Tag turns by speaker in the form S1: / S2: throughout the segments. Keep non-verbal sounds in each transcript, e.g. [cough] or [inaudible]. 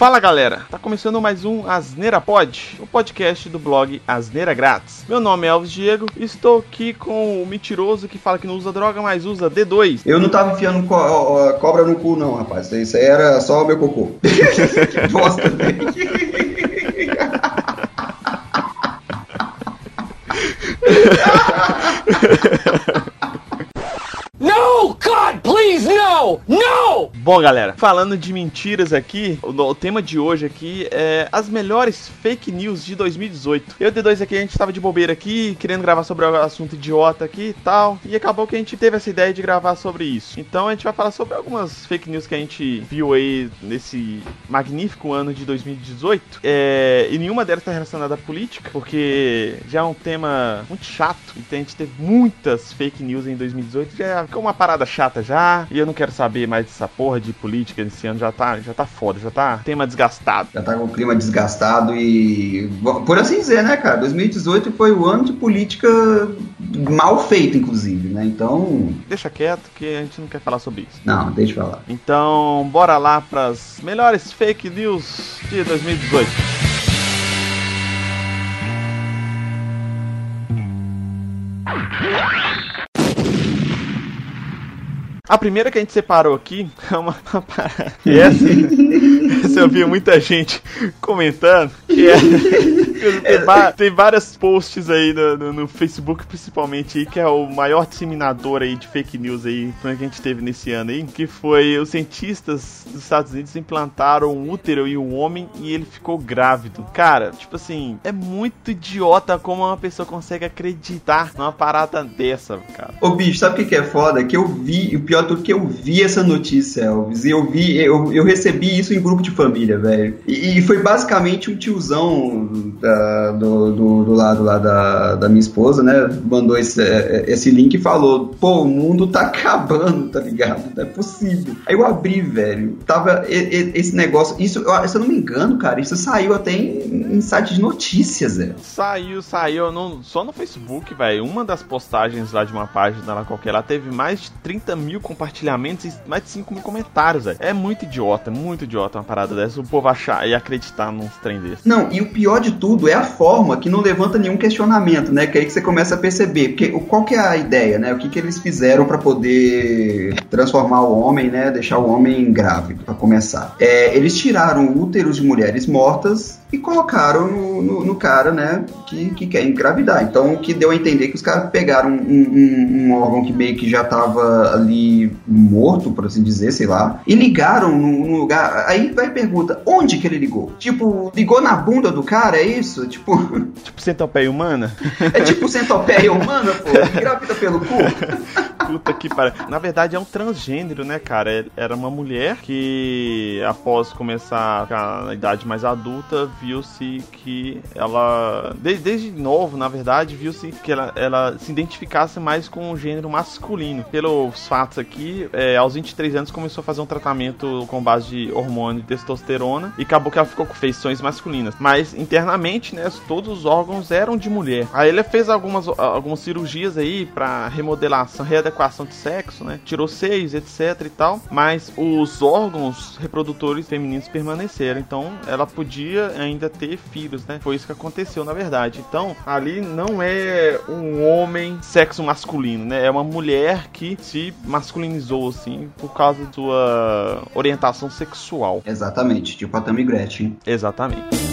S1: Fala galera, tá começando mais um Asneira Pod, o podcast do blog Asneira Grátis. Meu nome é Alves Diego e estou aqui com o mentiroso que fala que não usa droga, mas usa D2.
S2: Eu não tava enfiando co cobra no cu, não, rapaz. Isso aí era só o meu cocô. que [laughs] bosta, [laughs] velho.
S3: No, God, please, no! No!
S1: Bom, galera, falando de mentiras aqui, o, o tema de hoje aqui é as melhores fake news de 2018. Eu e o D2 aqui, a gente tava de bobeira aqui, querendo gravar sobre o assunto idiota aqui e tal, e acabou que a gente teve essa ideia de gravar sobre isso. Então a gente vai falar sobre algumas fake news que a gente viu aí nesse magnífico ano de 2018. É, e nenhuma delas está relacionada à política, porque já é um tema muito chato, e a gente teve muitas fake news em 2018, já ficou uma parada chata já, e eu não quero saber mais dessa porra de política esse ano, já tá, já tá foda, já tá tema desgastado.
S2: Já tá com o clima desgastado e. Por assim dizer, né, cara? 2018 foi o ano de política mal feita, inclusive, né? Então.
S1: Deixa quieto que a gente não quer falar sobre isso.
S2: Não, deixa eu falar.
S1: Então, bora lá pras melhores fake news de 2018. A primeira que a gente separou aqui [laughs] é uma, parada. E essa, essa eu vi muita gente comentando. Que é, [laughs] tem, tem vários posts aí no, no- no Facebook, principalmente, aí, que é o maior disseminador aí de fake news aí que a gente teve nesse ano aí. Que foi os cientistas dos Estados Unidos implantaram um útero em um homem e ele ficou grávido. Cara, tipo assim, é muito idiota como uma pessoa consegue acreditar numa parada dessa, cara.
S2: Ô, bicho, sabe o que, que é foda? Que eu vi, o pior de tudo que eu vi essa notícia, Elvis, e eu vi, eu, eu recebi isso em grupo de família, velho. E, e foi basicamente um tiozão da- do, do, do lado lá da, da minha esposa, né? Mandou esse, esse link e falou: pô, o mundo tá [laughs] acabando, tá ligado? Não é possível. Aí eu abri, velho. Tava esse negócio. Isso, se eu não me engano, cara, isso saiu até em, em site de notícias, velho.
S1: Saiu, saiu só no Facebook, velho. Uma das postagens lá de uma página lá qualquer lá teve mais de 30 mil compartilhamentos e mais de 5 mil comentários, velho. É muito idiota, muito idiota uma parada dessa. O povo achar e acreditar num trem desse.
S2: Não, e o pior de tudo é a forma que não levanta nenhum questionamento, né? Que é aí que você começa a perceber. Porque qual que é a ideia, né? O que, que eles fizeram pra poder transformar o homem, né? Deixar o homem grávido, pra começar. É, eles tiraram úteros de mulheres mortas e colocaram no, no- no cara, né? Que, que quer engravidar. Então, o que deu a entender que os caras pegaram um, um- um órgão que meio que já tava ali morto, por assim dizer, sei lá, e ligaram num, num lugar. Aí vai a pergunta: onde que ele ligou? Tipo, ligou na bunda do cara, é isso? Tipo,
S1: Tipo centopeia humana? [laughs]
S2: é tipo centopeia humana, pô, [laughs] engravida pelo cu.
S1: Puta que pariu. Na verdade é um transgênero, né, cara? É- Era uma mulher que, após começar a idade mais adulta, viu-se que ela. de- desde novo, na verdade, viu-se que ela, ela se identificasse mais com o gênero masculino. Pelos fatos aqui, é, aos 23 anos começou a fazer um tratamento com base de hormônio e testosterona e acabou que ela ficou com feições masculinas. Mas internamente, né, todos os órgãos eram de mulher. Aí ele fez algumas, algumas cirurgias aí pra remodelação, readequação de sexo, né? Tirou seios, etc e tal. Mas os órgãos reprodutores femininos permaneceram. Então ela podia ainda ter filhos, né? Foi isso que aconteceu, na verdade. Então ali não é um homem sexo masculino, né? É uma mulher que se masculinizou, assim, por causa da sua orientação sexual.
S2: Exatamente, tipo a Tammy Gretchen.
S1: Exatamente.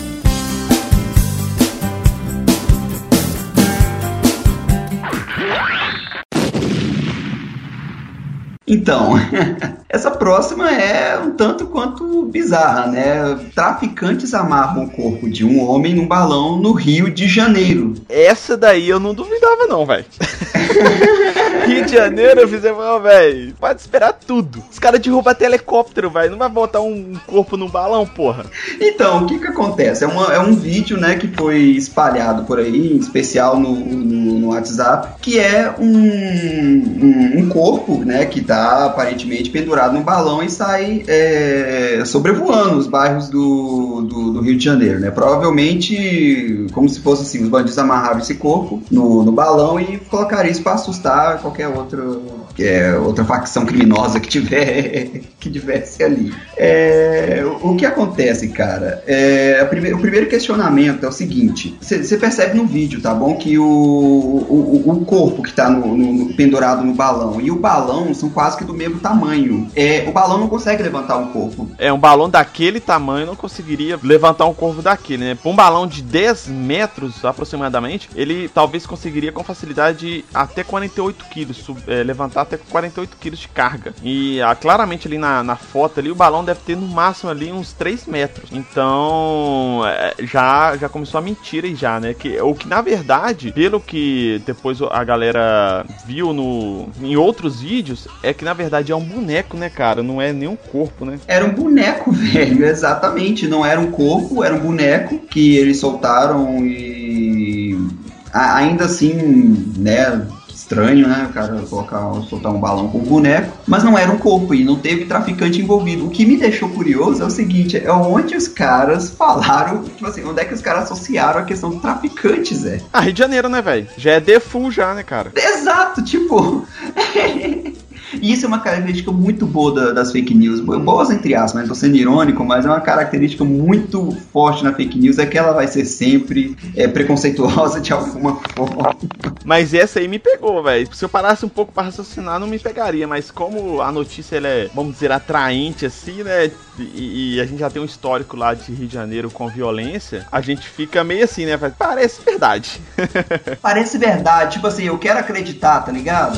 S2: Então, [laughs] essa próxima é um tanto quanto bizarra, né? Traficantes amarram o corpo de um homem num balão no Rio de Janeiro.
S1: Essa daí eu não duvidava, não, velho. [laughs] Rio de Janeiro, eu fiz, ó, velho, pode esperar tudo. Os caras derrubam até helicóptero, velho. Não vai botar um corpo num balão, porra.
S2: Então, o que que acontece? É, uma- é um vídeo, né, que foi espalhado por aí, em especial no, no- no WhatsApp, que é um, um, um corpo, né, que tá aparentemente pendurado num balão e sai é, sobrevoando os bairros do, do, do Rio de Janeiro, né? Provavelmente, como se fosse assim, os bandidos amarraram esse corpo no, no balão e colocaram isso pra assustar qualquer outro, é, outra facção criminosa que tiver [laughs] que tivesse ali. É, o que acontece, cara? É, o primeiro questionamento é o seguinte: você percebe no vídeo, tá bom? Que o, o, o corpo que tá no, no, pendurado no balão e o balão são quase que do mesmo tamanho. É, o balão não consegue levantar um corpo.
S1: É, um balão daquele tamanho não conseguiria levantar um corpo daquele, né? Um balão de 10 metros aproximadamente, ele talvez conseguiria com facilidade até 48 quilos, é, levantar até 48 quilos de carga. E ah, claramente ali na, na foto ali, o balão deve ter no máximo ali uns 3 metros. Então, é, já, já começou a mentira já, né? Que, o que na verdade, pelo que depois a galera viu no, em outros vídeos, é que na verdade é um boneco, né, cara? Não é nenhum corpo, né?
S2: Era um boneco, [laughs] velho, exatamente. Não era um corpo, era um boneco que eles soltaram e ainda assim, né, estranho, né? O cara colocar, soltar um balão com um boneco, mas não era um corpo e não teve traficante envolvido. O que me deixou curioso é o seguinte: é onde os caras falaram, tipo assim, onde é que os caras associaram a questão do traficante, Zé?
S1: Ah, Rio de Janeiro, né, velho? Já é default já, né, cara?
S2: Exato, tipo. [laughs] E isso é uma característica muito boa da, das fake news. Boas entre aspas, né? Tô sendo irônico, mas é uma característica muito forte na fake news, é que ela vai ser sempre é, preconceituosa de alguma forma.
S1: Mas essa aí me pegou, velho. Se eu parasse um pouco para raciocinar, não me pegaria. Mas como a notícia ela é, vamos dizer, atraente assim, né? E, e, a gente já tem um histórico lá de Rio de Janeiro com violência, a gente fica meio assim, né? Parece verdade. [laughs]
S2: Parece verdade. Tipo assim, eu quero acreditar, tá ligado?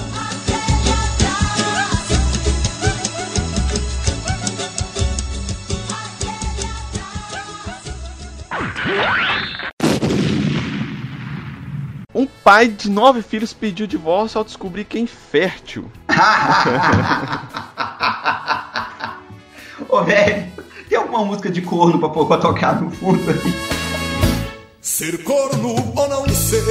S1: Pai de nove filhos pediu divórcio ao descobrir que é infértil. [laughs]
S2: Ô, velho, tem alguma música de corno pra, pra tocar no fundo aí?
S4: Ser corno ou não ser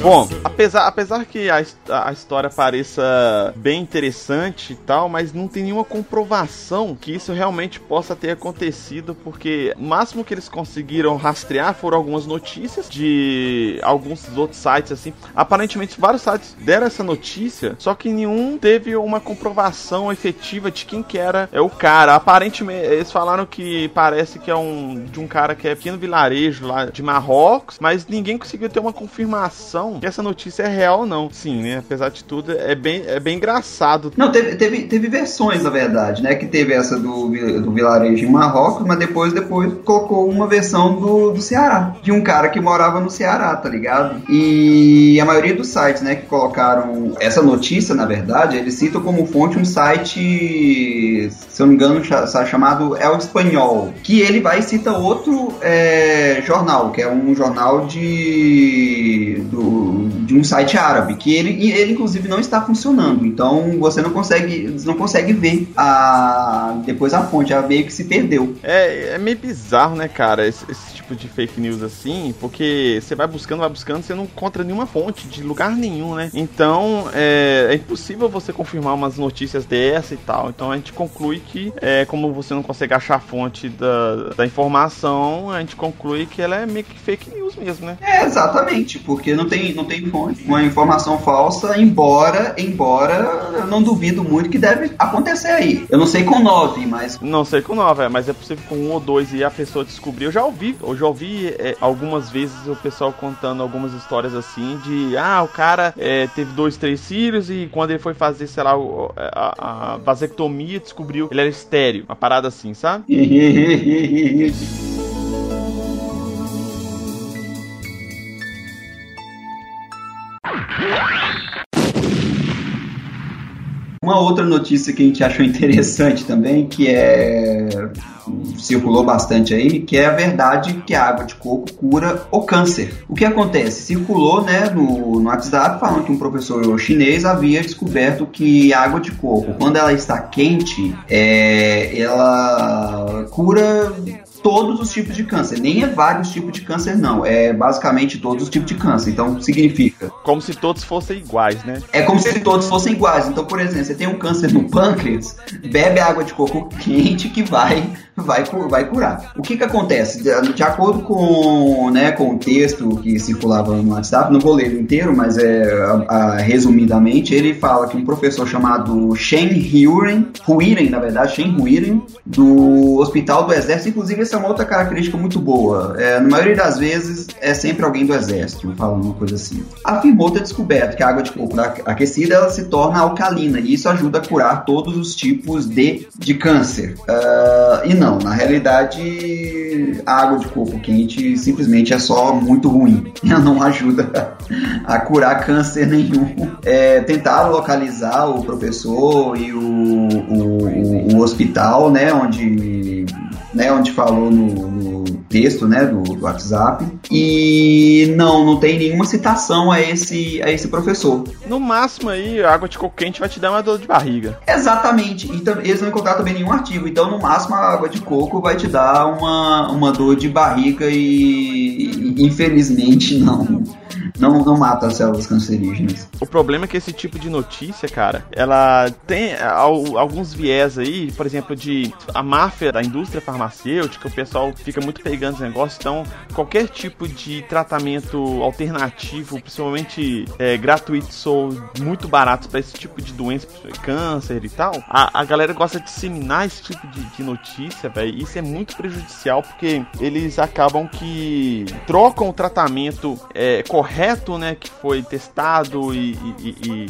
S1: Bom, apesar, apesar que a, a história pareça bem interessante e tal, mas não tem nenhuma comprovação que isso realmente possa ter acontecido, porque o máximo que eles conseguiram rastrear foram algumas notícias de alguns outros sites, assim. Aparentemente, vários sites deram essa notícia, só que nenhum teve uma comprovação efetiva de quem que era é o cara. Aparentemente, eles falaram que parece que é um de um cara que é pequeno vilarejo lá de Marrocos, mas ninguém conseguiu ter uma confirmação que essa notícia é real ou não. Sim, né? Apesar de tudo, é bem, é bem engraçado.
S2: Não, teve, teve, teve versões, na verdade, né? Que teve essa do, do vilarejo em Marrocos, mas depois, depois colocou uma versão do, do Ceará. De um cara que morava no Ceará, tá ligado? E a maioria dos sites, né, que colocaram essa notícia, na verdade, eles citam como fonte um site, se eu não me engano, chamado El Espanhol. Que ele vai e cita outro é, jornal, que é um jornal de do, de um site árabe, que ele, ele inclusive não está funcionando. Então você não consegue, não consegue ver a, depois a fonte, ela meio que se perdeu.
S1: É, é meio bizarro, né, cara, esse, esse tipo de fake news assim, porque você vai buscando, vai buscando, você não encontra nenhuma fonte de lugar nenhum, né? Então é, é impossível você confirmar umas notícias dessa e tal. Então a gente conclui que, é, como você não consegue achar a fonte da, da informação, a gente conclui que ela é meio que fake news mesmo, né?
S2: É, exatamente, porque não tem, não tem fonte. Uma informação falsa, embora, embora eu não duvido muito que deve acontecer aí. Eu não sei com nove, mas.
S1: Não sei com nove, é, mas é possível com um ou dois e a pessoa descobrir. Eu já ouvi, eu já ouvi é, algumas vezes o pessoal contando algumas histórias assim de ah, o cara é, teve dois, três filhos e quando ele foi fazer, sei lá, a, a vasectomia, descobriu que ele era estéreo. Uma parada assim, sabe? [laughs]
S2: Uma outra notícia que a gente achou interessante também, que é circulou bastante aí, que é a verdade que a água de coco cura o câncer. O que acontece? Circulou né, no, no WhatsApp falando que um professor chinês havia descoberto que a água de coco, quando ela está quente, é, ela cura todos os tipos de câncer. Nem é vários tipos de câncer, não. É basicamente todos os tipos de câncer. Então, significa.
S1: Como se todos fossem iguais, né?
S2: É como se todos fossem iguais. Então, por exemplo, você tem um câncer no pâncreas, bebe água de coco quente que vai vai, vai curar. O que que acontece? De, de acordo com, né, com o texto que circulava no WhatsApp, não vou ler inteiro, mas é a, a, resumidamente, ele fala que um professor chamado Shen Huiren, Huiren, na verdade, Shen Huiren, do Hospital do Exército, inclusive essa é uma outra característica muito boa. É, na maioria das vezes é sempre alguém do Exército falando uma coisa assim. Afirmou ter descoberto que a água de coco aquecida ela se torna alcalina e isso ajuda a curar todos os tipos de, de câncer. Uh, e não, na realidade, a água de coco quente simplesmente é só muito ruim. [laughs] Ela não ajuda a curar câncer nenhum. É, tentaram localizar o professor e o, o, o hospital, né, onde, né, onde falou no, no texto, né, do, do, WhatsApp. E não, não tem nenhuma citação a esse, a esse professor.
S1: No máximo aí, a água de coco quente vai te dar uma dor de barriga.
S2: Exatamente. Então, eles não encontraram também nenhum artigo. Então, no máximo, a água de coco vai te dar uma, uma dor de barriga e, infelizmente, não não, não mata as células cancerígenas.
S1: O problema é que esse tipo de notícia, cara, ela tem alguns viés aí, por exemplo, de a máfia da indústria farmacêutica, o pessoal fica muito pegando esse negócio, então qualquer tipo de tratamento alternativo, principalmente é, gratuito ou muito barato para esse tipo de doença, câncer e tal, a, a galera gosta de disseminar esse tipo de, de notícia, velho. Isso é muito prejudicial porque eles acabam que trocam o tratamento é, correto correto, né, que foi testado e, e,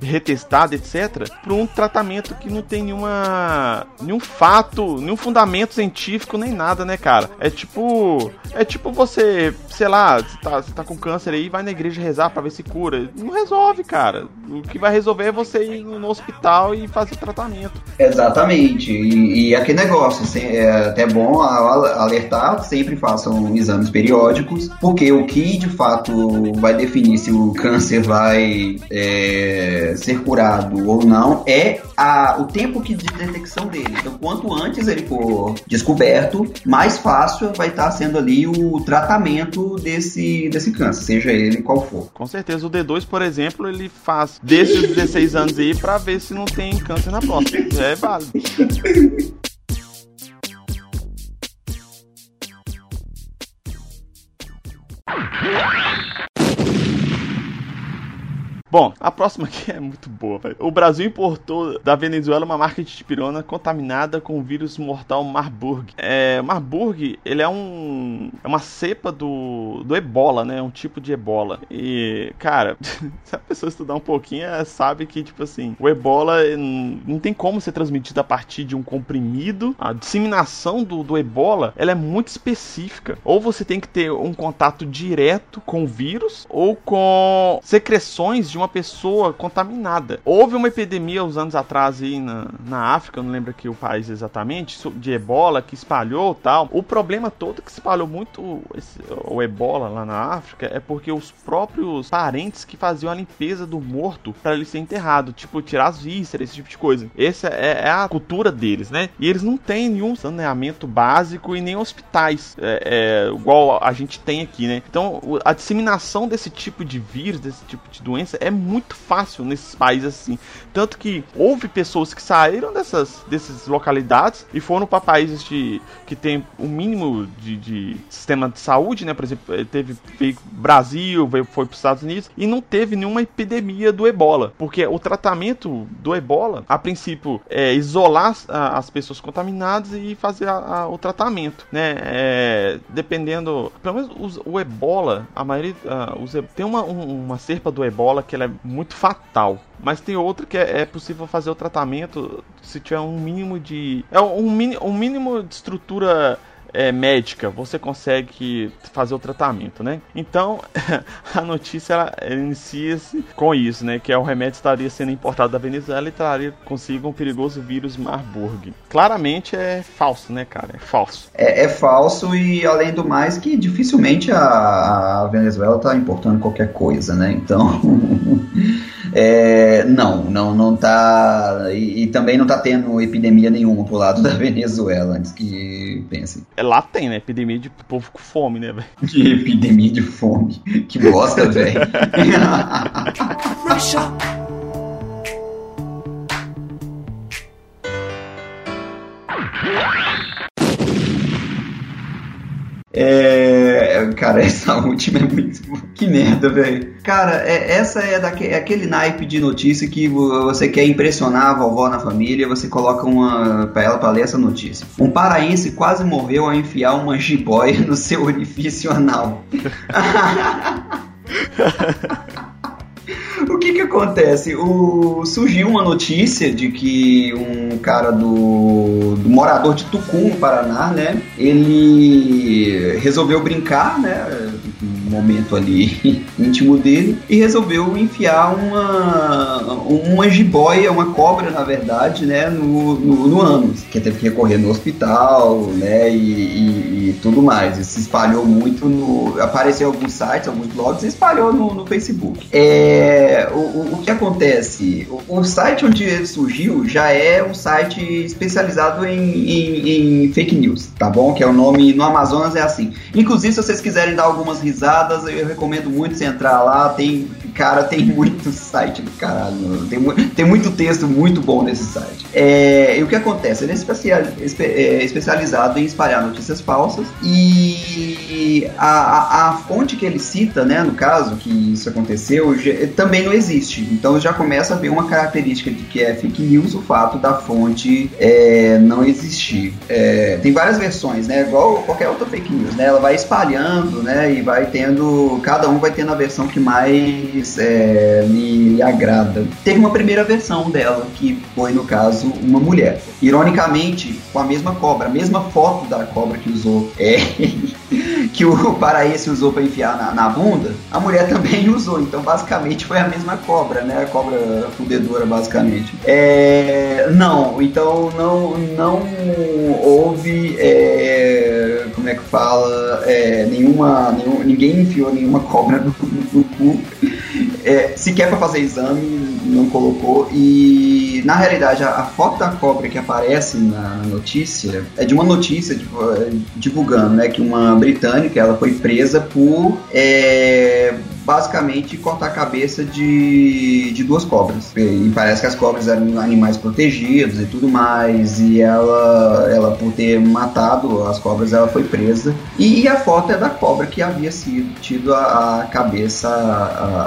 S1: e retestado, etc, para um tratamento que não tem nenhuma nenhum fato, nenhum fundamento científico nem nada, né, cara? É tipo é tipo você, sei lá, você tá, você tá com câncer aí, vai na igreja rezar para ver se cura. Não resolve, cara. O que vai resolver é você ir no hospital e fazer tratamento.
S2: Exatamente. E, e aquele negócio, assim, é até bom alertar, sempre façam exames periódicos, porque o que de fato vai definir se o câncer vai é, ser curado ou não é a, o tempo que de detecção dele. Então, quanto antes ele for descoberto, mais fácil vai estar sendo ali o tratamento desse, desse câncer, seja ele qual for.
S1: Com certeza, o D2, por exemplo, ele faz desde os 16 anos aí para ver se não tem câncer na próstata. É válido. [laughs] Bom, a próxima aqui é muito boa. O Brasil importou da Venezuela uma marca de tipirona contaminada com o vírus mortal Marburg. É, Marburg, ele é um é uma cepa do, do Ebola, né? Um tipo de Ebola. E, cara, [laughs] se a pessoa estudar um pouquinho, sabe que, tipo assim, o Ebola não tem como ser transmitido a partir de um comprimido. A disseminação do, do Ebola, ela é muito específica. Ou você tem que ter um contato direto com o vírus, ou com secreções de uma pessoa contaminada. Houve uma epidemia uns anos atrás aí na, na África, não lembro aqui o país exatamente, de ebola que espalhou tal. O problema todo que espalhou muito esse, o ebola lá na África é porque os próprios parentes que faziam a limpeza do morto para ele ser enterrado, tipo tirar as vísceras, esse tipo de coisa. Essa é, é, a cultura deles, né? E eles não têm nenhum saneamento básico e nem hospitais, é, é, igual a gente tem aqui, né? Então a disseminação desse tipo de vírus, desse tipo de doença é muito fácil nesses países assim. Tanto que houve pessoas que saíram dessas, dessas localidades e foram para países de, que tem o um mínimo de, de, sistema de saúde, né? Por exemplo, eh, teve veio Brasil, veio, foi para os Estados Unidos e não teve nenhuma epidemia do ebola. Porque o tratamento do ebola, a princípio, é isolar a, as pessoas contaminadas e fazer a, a, o tratamento, né? É, dependendo. Pelo menos os, o ebola, a maioria. Uh, os, tem uma, um, uma serpa do ebola que ela é muito fatal. Mas tem outra que é, é, possível fazer o tratamento se tiver um mínimo de. É um, um mínimo de estrutura é, médica, você consegue fazer o tratamento, né? Então, [laughs] a notícia inicia-se com isso, né? Que é o remédio estaria sendo importado da Venezuela e traria consigo um perigoso vírus Marburg. Claramente é falso, né, cara? É falso.
S2: É, é falso e, além do mais, que dificilmente a, a Venezuela está importando qualquer coisa, né? Então. [laughs] É, não, não, não tá. E, e, também não tá tendo epidemia nenhuma pro lado [laughs] da Venezuela, antes que pensem.
S1: É, lá tem, né? Epidemia de povo com fome, né, velho? [laughs]
S2: Que epidemia de fome. Que bosta, [laughs] velho. É, cara, [laughs] essa última é muito. Que merda, velho. Cara, é, essa é, daque, é aquele naipe de notícia que você quer impressionar a vovó na família, você coloca uma pra ela pra ler essa notícia. Um paraense quase morreu ao enfiar uma jiboia no seu [laughs] orifício anal. [laughs] O que que acontece? O, surgiu uma notícia de que um cara do, do morador de Tucum, no Paraná, né? Ele resolveu brincar, né? Momento ali [laughs] íntimo dele e resolveu enfiar uma uma jiboia, uma cobra, na verdade, né? No, no, no ânus, que teve que recorrer no hospital, né? E, e, e tudo mais. Isso se espalhou muito no. Apareceu alguns sites, alguns blogs e espalhou no, no Facebook. É, o, o, o, que acontece? O, o, site onde ele surgiu já é um site especializado em, em, em, fake news, tá bom? Que é o nome no Amazonas é assim. Inclusive, se vocês quiserem dar algumas risadas, eu recomendo muito você entrar lá. Tem, cara, tem muito site do caralho. Tem, tem muito texto muito bom nesse site. É, e o que acontece? Ele é, é especializado em espalhar notícias falsas e a, a, a fonte que ele cita, né, no caso, que isso aconteceu, também não existe. Então já começa a ver uma característica de que é fake news o fato da fonte é, não existir. É, tem várias versões, né? Igual qualquer outra fake news, né? Ela vai espalhando, né? E vai tendo. Cada um vai tendo a versão que mais é, lhe agrada. Teve uma primeira versão dela, que foi, no caso, uma mulher. Ironicamente, com a mesma cobra, a mesma foto da cobra que usou. É, [laughs] que o paraense usou para enfiar na, na, bunda, a mulher também usou. Então, basicamente, foi a mesma cobra, né? A cobra fudedora, basicamente. É, não, então não, não houve. É, como é que fala? É, nenhuma, nenhum, ninguém enfiou nenhuma cobra no, no cu. É, sequer para fazer exame, não colocou. E na realidade, a, a, foto da cobra que aparece na, notícia é de uma notícia tipo, divulgando né, que uma britânica ela foi presa por é, basicamente cortar a cabeça de, de duas cobras. E parece que as cobras eram animais protegidos e tudo mais. E ela, ela por ter matado as cobras, ela foi presa. E, e a foto é da cobra que havia sido tido a, a cabeça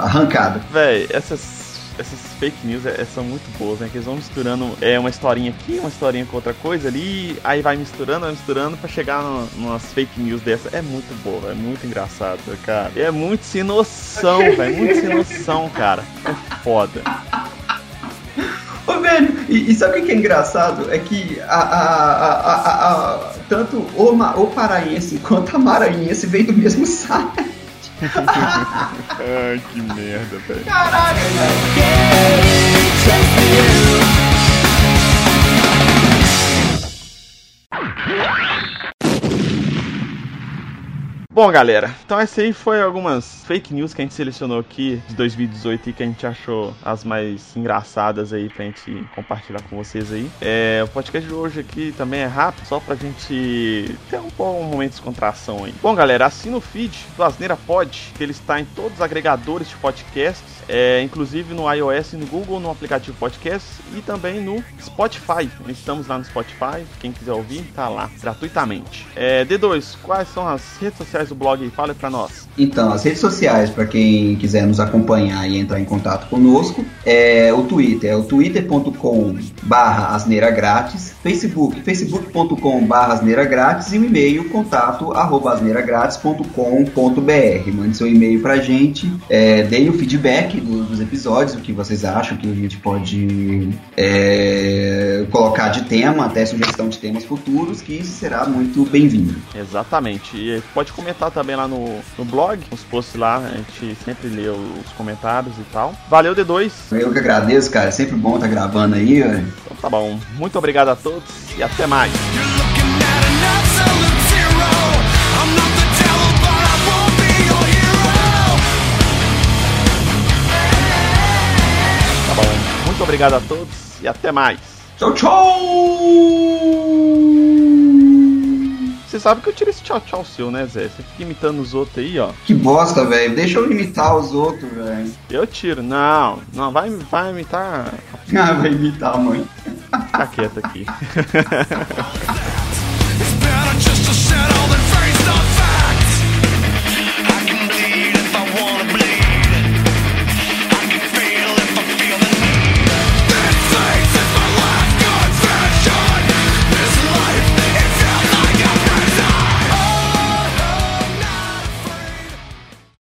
S2: arrancada.
S1: Véi, essas essas fake news é, são muito boas, né? Que eles vão misturando é, uma historinha aqui, uma historinha com outra coisa ali, aí vai misturando, vai misturando pra chegar no, numas fake news dessa. É muito boa, é muito engraçado, cara. É muito sem noção, velho. Muito sem noção, cara. É foda.
S2: Ô, velho, e, e, sabe o que é engraçado? É que a, a, a, a tanto o, o paraense quanto a maranhense veio do mesmo site. [laughs]
S1: Ai, que merda, velho. Bom, galera, então essa aí foi algumas fake news que a gente selecionou aqui de 2018 e que a gente achou as mais engraçadas aí pra gente compartilhar com vocês aí. É, o podcast de hoje aqui também é rápido, só pra gente ter um bom momento de descontração aí. Bom, galera, assina o feed do Asneira Pod, que ele está em todos os agregadores de podcasts é, inclusive no iOS, no Google, no aplicativo podcast e também no Spotify. Estamos lá no Spotify, quem quiser ouvir, tá lá gratuitamente. É, D2, quais são as redes sociais do blog? Fale para nós.
S2: Então, as redes sociais, para quem quiser nos acompanhar e entrar em contato conosco, é o Twitter, é o twitter.com barra Facebook, facebook.com barra e o e-mail contato arroba. Mande seu e-mail pra gente, é, dê o feedback do, dos episódios, o que vocês acham que a gente pode é, colocar de tema, até sugestão de temas futuros, que isso será muito bem-vindo.
S1: Exatamente. E pode comentar também lá no, no blog, nos posts lá, a gente sempre lê os comentários e tal. Valeu, D2.
S2: Eu que agradeço, cara. É sempre bom estar tá gravando aí. Então
S1: tá bom. Muito obrigado a todos e até mais. Obrigado a todos e até mais.
S2: Tchau, tchau!
S1: Você sabe que eu tirei esse tchau tchau seu, né, Zé? Você fica imitando os outros aí, ó.
S2: Que bosta, velho. Deixa eu imitar os outros, velho.
S1: Eu tiro. Não, não, vai, vai imitar. [laughs]
S2: Ah, vai imitar, mãe.
S1: Fica quieto aqui. [laughs] [laughs]